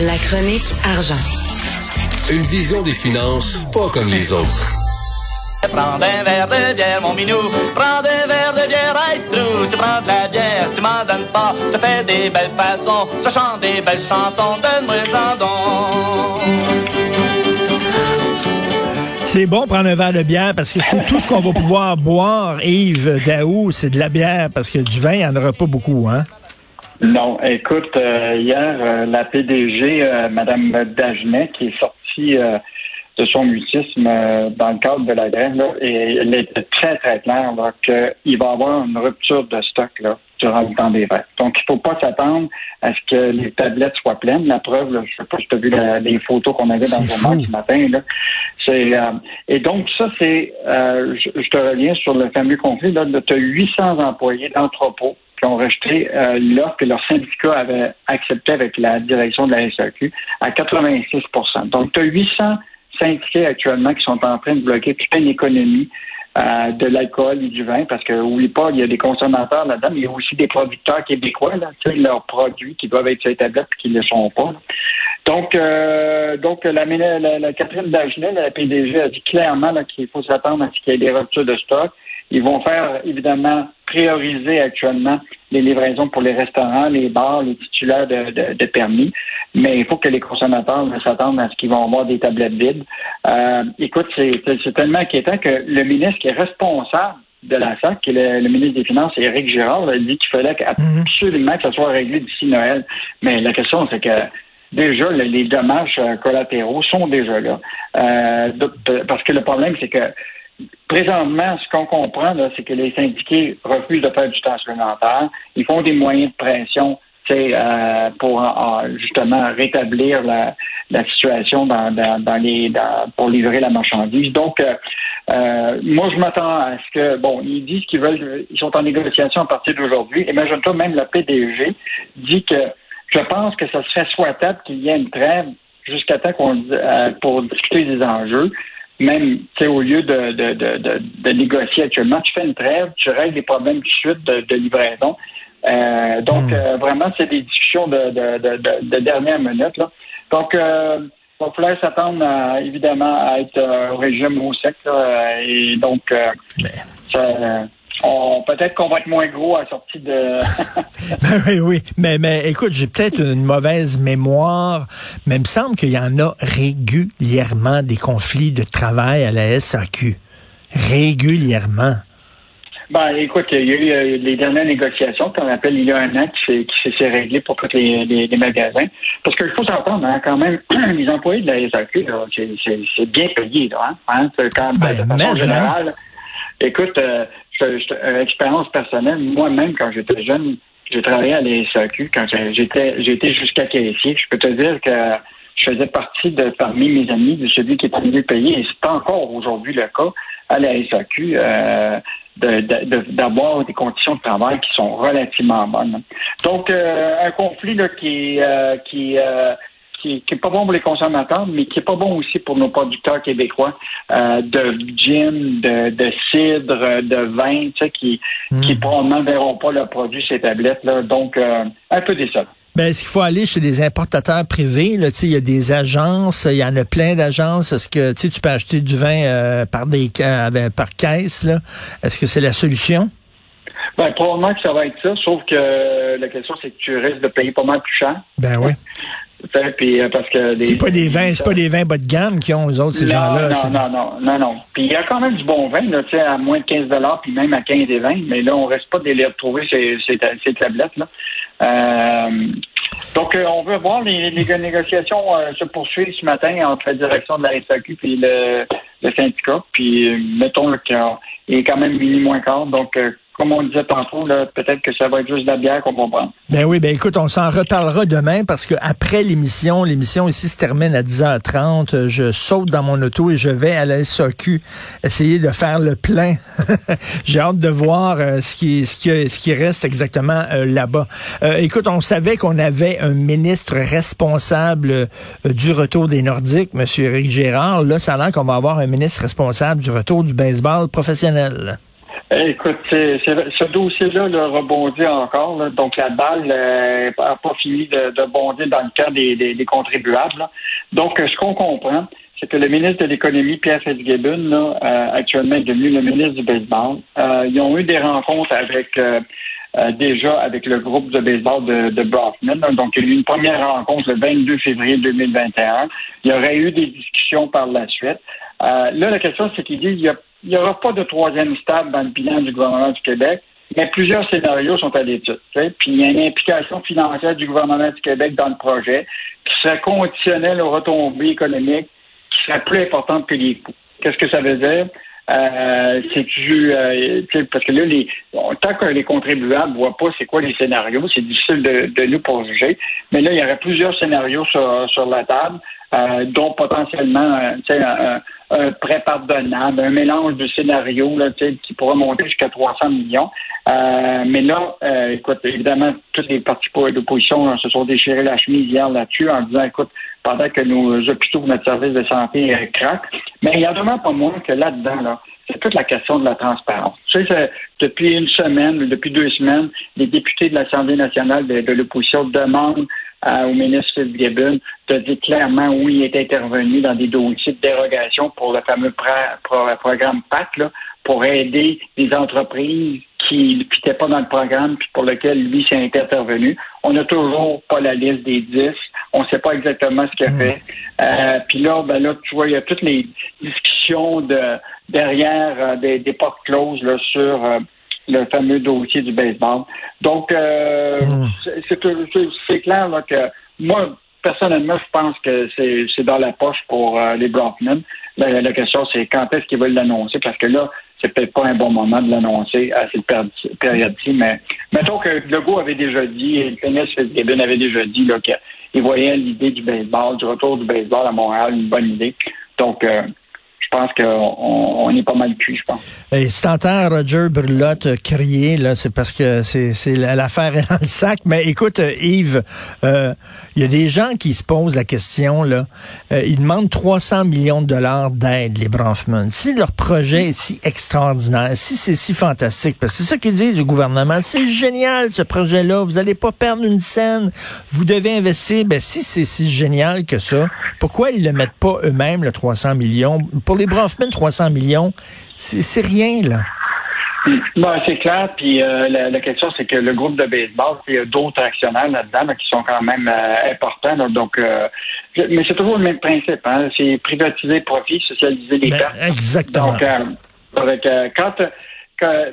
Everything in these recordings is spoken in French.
La chronique argent. Une vision des finances pas comme les autres. Prends un verre de bière, mon minou. Prends un verre de bière, hey, trou. Tu prends de la bière, tu m'en donnes pas. Je fais des belles façons, je chante des belles chansons. Donne-moi. C'est bon prendre un verre de bière parce que c'est tout ce qu'on va pouvoir boire, Yves Daou, c'est de la bière parce que du vin, il n'y en aura pas beaucoup, hein? Non, écoute, euh, hier, euh, la PDG, euh, Madame Dagenet, qui est sortie euh, de son mutisme euh, dans le cadre de la grève, là, et elle était très, très claire qu'il va y avoir une rupture de stock là, durant le temps des fêtes. Donc, il ne faut pas s'attendre à ce que les tablettes soient pleines. La preuve, là, je sais pas si tu as vu la- les photos qu'on avait dans le journal ce matin. Là. C'est, euh, et donc, ça, c'est, euh, je, je te reviens sur le fameux conflit, là, tu as 800 employés d'entrepôts qui ont rejeté euh, l'offre que leur syndicat avait accepté avec la direction de la SAQ à 86% Donc, tu as 800 syndiqués actuellement qui sont en train de bloquer toute une économie euh, de l'alcool et du vin, parce que oublie pas, il y a des consommateurs là-dedans, mais il y a aussi des producteurs québécois, là, leurs produits qui doivent être sur les tablettes et qui ne le sont pas. Donc, euh, donc la, la, Catherine Dagenet, la PDG, a dit clairement qu'il faut s'attendre à ce qu'il y ait des ruptures de stock. Ils vont faire, évidemment, prioriser actuellement les livraisons pour les restaurants, les bars, les titulaires de, de, de permis. Mais il faut que les consommateurs s'attendent à ce qu'ils vont avoir des tablettes vides. Euh, écoute, c'est tellement inquiétant que le ministre qui est responsable de la SAC, qui est le, le ministre des Finances, Éric Girard, a dit qu'il fallait absolument que ça soit réglé d'ici Noël. Mais la question, c'est que déjà, le- les dommages euh, collatéraux sont déjà là. Euh, parce que le problème, c'est que présentement, ce qu'on comprend, c'est que les syndiqués refusent de faire du temps supplémentaire. Ils font des moyens de pression euh, pour justement rétablir la, situation pour livrer la marchandise. Donc, euh, euh, moi, je m'attends à ce que bon, ils disent qu'ils veulent, ils sont en négociation à partir d'aujourd'hui. Imagine-toi, même la PDG dit que je pense que ça serait souhaitable qu'il y ait une trêve jusqu'à temps qu'on pour discuter des enjeux. Même, tu sais, au lieu de, de, de, de, négocier actuellement, tu fais une trêve, tu règles les problèmes tout de suite de, livraison. Euh, donc, euh, vraiment, c'est des discussions de, de, de, de, de dernière minute. Là. Donc, euh, il va falloir s'attendre évidemment à être euh, au régime au sec. Là, et donc, ça, peut-être qu'on va être moins gros à la sortie de... Ben oui, oui. Mais, mais écoute, j'ai peut-être une mauvaise mémoire, mais il me semble qu'il y en a régulièrement des conflits de travail à la SAQ. Régulièrement. Ben, écoute, il y a eu euh, les dernières négociations qu'on appelle il y a un an qui s'est- réglé pour tous les, les- les magasins. Parce qu'il faut s'entendre, hein, quand même, les employés de la SAQ, c'est- bien payé, là, hein, hein, quand, Ben, de façon mais, hein. générale. Écoute, euh, euh, expérience personnelle, moi-même, quand j'étais jeune, j'ai travaillé à la SAQ, quand j'étais j'étais jusqu'à caissier. Je peux te dire que je faisais partie de parmi mes amis de celui qui est le mieux payé, et c'est encore aujourd'hui le cas à la SAQ. Euh, de- de- de- d'avoir des conditions de travail qui sont relativement bonnes. Donc, euh, un conflit là, qui, euh, qui, qui, qui est pas bon pour les consommateurs, mais qui est pas bon aussi pour nos producteurs québécois euh, de gin, de, de cidre, de vin, tu sais, qui, qui probablement verront pas leurs produits ces tablettes. Là. Donc, euh, un peu décevant. Ben, est-ce qu'il faut aller chez des importateurs privés? Là, il y a des agences, il y en a plein d'agences. Est-ce que tu peux acheter du vin euh, par des par caisse? Est-ce que c'est la solution? Ben, probablement que ça va être ça, sauf que la question, c'est que tu risques de payer pas mal plus cher. Ben oui. Puis, euh, parce que les- C'est pas des vins, c'est pas des vins bas de gamme qui ont, eux autres, ces non, gens-là. Non, c'est- non, non, non, non. Puis il y a quand même du bon vin, là, tu sais, à moins de 15 puis même à 15 et 20, mais là, on reste pas de les retrouver ces, ces, ces tablettes-là. Euh, donc, euh, on veut voir les, les négociations euh, se poursuivre ce matin entre la direction de la SAQ et le, le syndicat. Puis, euh, mettons là, qu'il est quand même minuit moins quart. Donc, euh, comme on disait tantôt, peut-être que ça va être juste de la bière qu'on va prendre. Ben oui, ben écoute, on s'en reparlera demain parce que après l'émission, l'émission ici se termine à 10h30. euh, Je saute dans mon auto et je vais à la SAQ essayer de faire le plein. J'ai hâte de voir euh, ce qui ce qui ce qui reste exactement euh, là-bas. Euh, écoute, on savait qu'on avait un ministre responsable du retour des Nordiques, Monsieur Éric Gérard. Là, ça a l'air qu'on va avoir un ministre responsable du retour du baseball professionnel. Écoute, ce dossier-là le rebondit encore. donc, la balle n'a pas fini de, bondir dans le cas des, contribuables. Donc, ce qu'on comprend, c'est que le ministre de l'Économie, Pierre Fitzgibbon, là, actuellement est devenu le ministre du baseball. ils ont eu des rencontres avec déjà avec le groupe de baseball de, de Brockman. Donc, il y a eu une première rencontre le 22 février 2021. Il y aurait eu des discussions par la suite. là, la question, c'est qu'il dit il y a il n'y aura pas de troisième stade dans le bilan du gouvernement du Québec, mais plusieurs scénarios sont à l'étude. Puis il y a une implication financière du gouvernement du Québec dans le projet qui serait conditionnelle aux retombées économiques, qui serait plus importante que les coûts. Qu'est-ce que ça veut dire? Euh, c'est euh, parce que là, les, tant que les contribuables voient pas c'est quoi les scénarios, c'est difficile de, de nous pour juger. Mais là, il y aurait plusieurs scénarios sur, sur la table, euh, dont potentiellement un, un prêt pardonnable, un mélange de scénarios là, qui pourrait monter jusqu'à 300 millions. Euh, mais là, euh, écoute, évidemment, toutes les partis d'opposition se sont déchirés la chemise hier là-dessus en disant, écoute, pendant que nos hôpitaux, notre service de santé euh, craquent. Mais il y a vraiment pas moins que là-dedans, là, c'est toute la question de la transparence. Tu sais, depuis une semaine, depuis deux semaines, les députés de l'Assemblée nationale de, l'opposition demandent au ministre Fitzgibbon de dire clairement où il est intervenu dans des dossiers de dérogation pour le fameux programme PAC, là, pour aider les entreprises qui n'étaient pas dans le programme puis pour lequel lui s'est intervenu. On n'a toujours pas la liste des 10. On ne sait pas exactement ce qu'il a mmh. fait. Euh, puis là, ben là, tu vois, il y a toutes les discussions de derrière euh, des, portes closes là, sur euh, le fameux dossier du baseball. Donc, euh, hmm. c'est clair là, que moi, personnellement, je pense que c'est dans la poche pour euh, les Brockman. La, la, question, c'est quand est-ce qu'ils veulent l'annoncer, parce que là, c'est peut-être pas un bon moment de l'annoncer à cette période-ci, mais mettons que Legault avait déjà dit, et le Fitzgibbon avait déjà dit qu'il voyait l'idée du baseball, du retour du baseball à Montréal, une bonne idée. Donc, euh, je pense qu'on on est pas mal cuit, je pense. Et si t'entends Roger Brulotte crier, là, c'est parce que c'est, c'est l'affaire est dans le sac. Mais écoute, euh, Yves, il euh, y a des gens qui se posent la question, là. Euh, ils demandent 300 millions de dollars d'aide, les Bronfman. Si leur projet est si extraordinaire, si c'est si fantastique, parce que c'est ça qu'ils disent du gouvernement, c'est génial ce projet-là, vous allez pas perdre une scène, vous devez investir. Ben si c'est si génial que ça, pourquoi ils le mettent pas eux-mêmes, le 300 millions? Pour les Bronfman, 300 millions, c'est rien, là. Ben, c'est clair. Puis euh, la, question, c'est que le groupe de baseball, il y a d'autres actionnaires là-dedans qui sont quand même euh, importants. donc, euh, mais c'est toujours le même principe. Hein? C'est privatiser le profit, socialiser les ben, pertes. Exactement. Donc, avec, quand,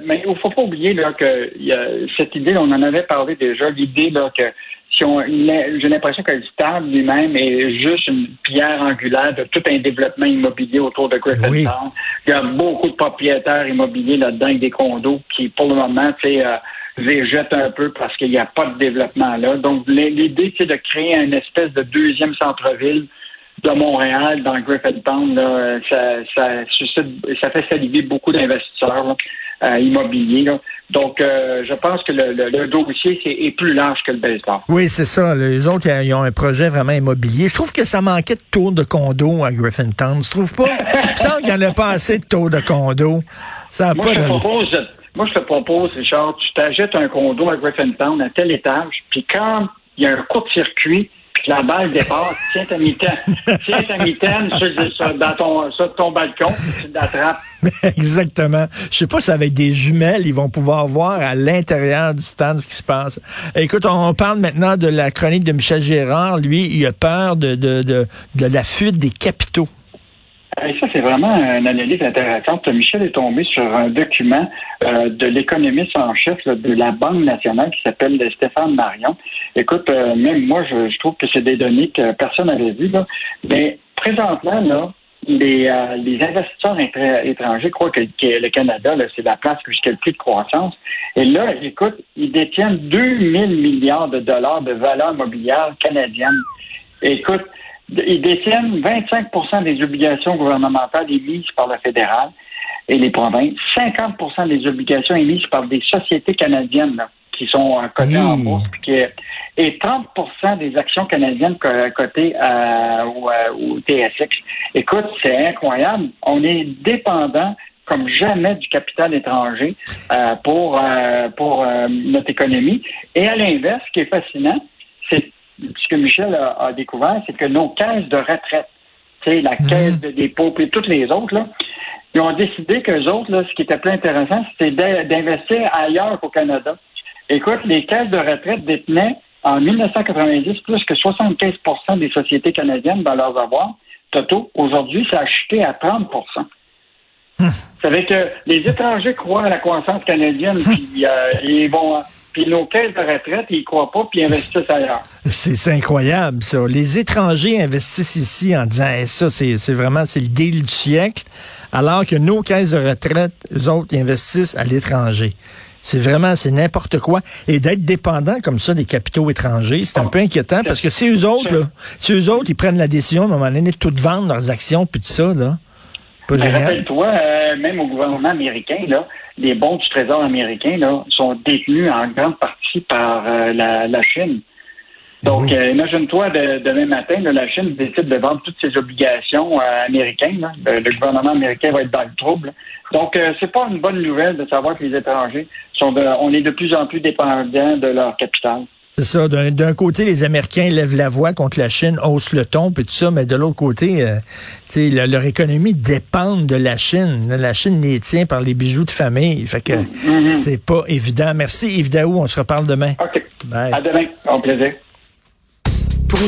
mais il ne faut pas oublier là, que y a cette idée, on en avait parlé déjà, l'idée là, que j'ai l'impression que le stade lui-même est juste une pierre angulaire de tout un développement immobilier autour de Griffintown. Il y a beaucoup de propriétaires immobiliers là-dedans avec des condos qui, pour le moment, tu sais, euh, végètent un peu parce qu'il n'y a pas de développement là. Donc, l'idée, c'est de créer une espèce de deuxième centre-ville de Montréal dans Griffintown, là, ça, ça, suscite, ça fait saliver beaucoup d'investisseurs euh, immobiliers. Là. Donc, euh, je pense que le, le, dossier est, plus large que le baseball. Oui, c'est ça. Les autres, ils ont un projet vraiment immobilier. Je trouve que ça manquait de tours de condo à Griffintown. Tu trouves pas? Il semble qu'il n'y en a pas assez de tours de condo. Ça moi, je propose, moi, je te propose, Richard, tu t'achètes un condo à Griffintown à tel étage, puis quand il y a un court-circuit, la balle dépasse, tiens ta mitaine, tiens ta mitaine sur, dans ton, sur ton balcon, tu l'attrapes. Exactement. Je sais pas si avec des jumelles, ils vont pouvoir voir à l'intérieur du stand ce qui se passe. Écoute, on parle maintenant de la chronique de Michel Gérard. Lui, il a peur de, de, de, de la fuite des capitaux. Et ça, c'est vraiment une analyse intéressante. Michel est tombé sur un document euh, de l'économiste en chef de la Banque nationale qui s'appelle Stéphane Marion. Écoute, euh, même moi, je, trouve que c'est des données que personne n'avait vues. Là. Mais présentement, là, les, euh, les investisseurs étrangers croient que, le Canada, c'est la place jusqu'à le plus de croissance. Et là, écoute, ils détiennent 2000 milliards de dollars de valeur mobilière canadienne. Écoute, ils détiennent 25% des obligations gouvernementales émises par le fédéral et les provinces, 50% des obligations émises par des sociétés canadiennes qui sont cotées en bourse, et 30% des actions canadiennes cotées au, au TSX. Écoute, c'est incroyable. On est dépendant comme jamais du capital étranger euh, pour, euh, pour euh, notre économie. Et à l'inverse, ce qui est fascinant, c'est ce que Michel a, découvert, c'est que nos caisses de retraite, tu la mhm. caisse de dépôt, et toutes les autres, là, ils ont décidé qu'eux autres, là, ce qui était plus intéressant, c'était d'investir ailleurs qu'au Canada. Écoute, les caisses de retraite détenaient en 1990 plus que 75% des sociétés canadiennes dans leurs avoirs. Toto, aujourd'hui, ça a chuté à 30% Ça veut que les étrangers croient à la croissance canadienne, puis euh, ils vont puis nos caisses de retraite, ils croient pas, puis ils investissent ailleurs. C'est incroyable, ça. Les étrangers investissent ici en disant ça, c'est vraiment c'est le deal du siècle, alors que nos caisses de retraite, eux autres, ils investissent à l'étranger. C'est vraiment, c'est n'importe quoi. Et d'être dépendant comme ça des capitaux étrangers, c'est un peu inquiétant parce que c'est eux autres, là, c'est eux autres, ils prennent la décision à un moment donné de tout vendre leurs actions puis tout ça, là. Pas ben, Rappelle-toi, euh, même au gouvernement américain, là, les bons du Trésor américain là, sont détenus en grande partie par euh, la, Chine. Donc, euh, imagine-toi, demain matin, la Chine décide de vendre toutes ses obligations euh, américaines. Le, gouvernement américain va être dans le trouble. Donc, c'est pas une bonne nouvelle de savoir que les étrangers sont de, on est de plus en plus dépendants de leur capital. C'est ça. D'un côté, les Américains lèvent la voix contre la Chine, haussent le ton, puis tout ça, mais de l'autre côté, euh, leur économie dépend de la Chine. La Chine les tient par les bijoux de famille. Fait que mm-hmm. c'est pas évident. Merci Yves Daou, on se reparle demain. OK. Bye. À demain. Au plaisir.